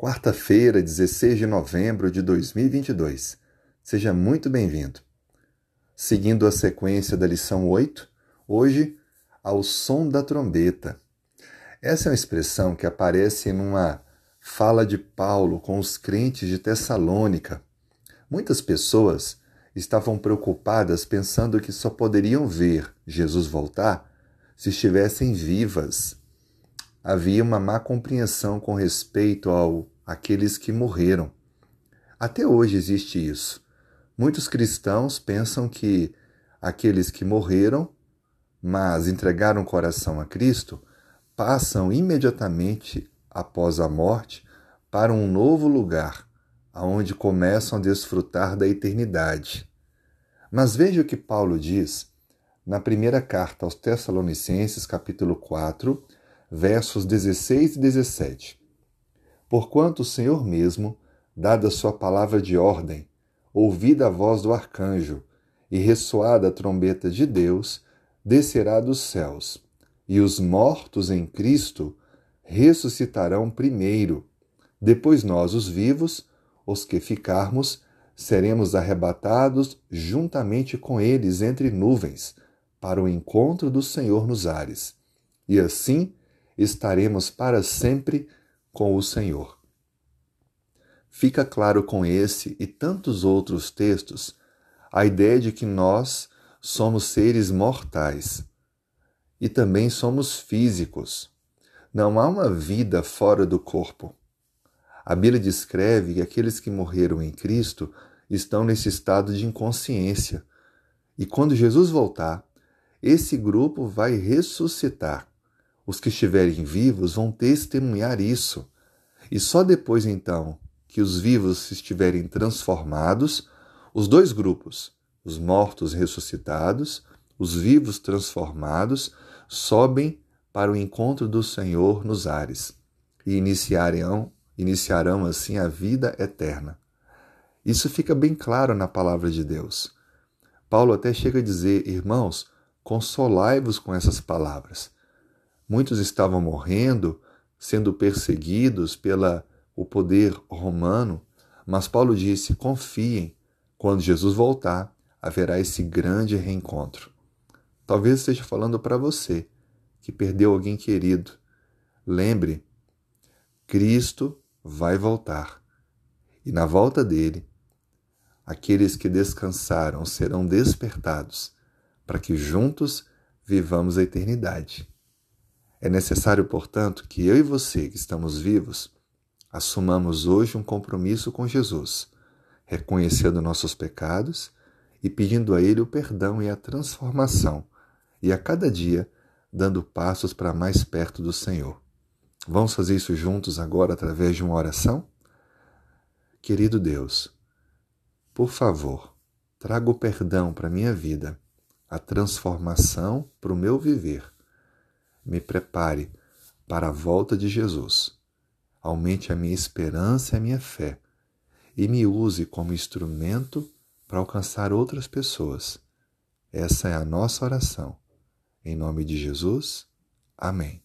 quarta-feira, 16 de novembro de 2022. Seja muito bem-vindo. Seguindo a sequência da lição 8, hoje, ao som da trombeta. Essa é uma expressão que aparece numa fala de Paulo com os crentes de Tessalônica. Muitas pessoas estavam preocupadas pensando que só poderiam ver Jesus voltar se estivessem vivas havia uma má compreensão com respeito ao aqueles que morreram. Até hoje existe isso. Muitos cristãos pensam que aqueles que morreram, mas entregaram o coração a Cristo, passam imediatamente após a morte para um novo lugar, aonde começam a desfrutar da eternidade. Mas veja o que Paulo diz na primeira carta aos Tessalonicenses, capítulo 4, versos 16 e 17. Porquanto o Senhor mesmo, dada sua palavra de ordem, ouvida a voz do arcanjo e ressoada a trombeta de Deus, descerá dos céus, e os mortos em Cristo ressuscitarão primeiro. Depois nós, os vivos, os que ficarmos, seremos arrebatados juntamente com eles entre nuvens, para o encontro do Senhor nos ares. E assim estaremos para sempre com o Senhor. Fica claro com esse e tantos outros textos a ideia de que nós somos seres mortais e também somos físicos. Não há uma vida fora do corpo. A Bíblia descreve que aqueles que morreram em Cristo estão nesse estado de inconsciência. E quando Jesus voltar, esse grupo vai ressuscitar os que estiverem vivos vão testemunhar isso. E só depois, então, que os vivos estiverem transformados, os dois grupos, os mortos ressuscitados, os vivos transformados, sobem para o encontro do Senhor nos ares e iniciarão, iniciarão assim a vida eterna. Isso fica bem claro na palavra de Deus. Paulo até chega a dizer: Irmãos, consolai-vos com essas palavras. Muitos estavam morrendo, sendo perseguidos pela o poder romano, mas Paulo disse: confiem, quando Jesus voltar, haverá esse grande reencontro. Talvez esteja falando para você que perdeu alguém querido. Lembre, Cristo vai voltar. E na volta dele, aqueles que descansaram serão despertados, para que juntos vivamos a eternidade. É necessário, portanto, que eu e você, que estamos vivos, assumamos hoje um compromisso com Jesus, reconhecendo nossos pecados e pedindo a Ele o perdão e a transformação, e a cada dia dando passos para mais perto do Senhor. Vamos fazer isso juntos agora através de uma oração? Querido Deus, por favor, traga o perdão para a minha vida, a transformação para o meu viver me prepare para a volta de Jesus. Aumente a minha esperança e a minha fé e me use como instrumento para alcançar outras pessoas. Essa é a nossa oração. Em nome de Jesus, amém.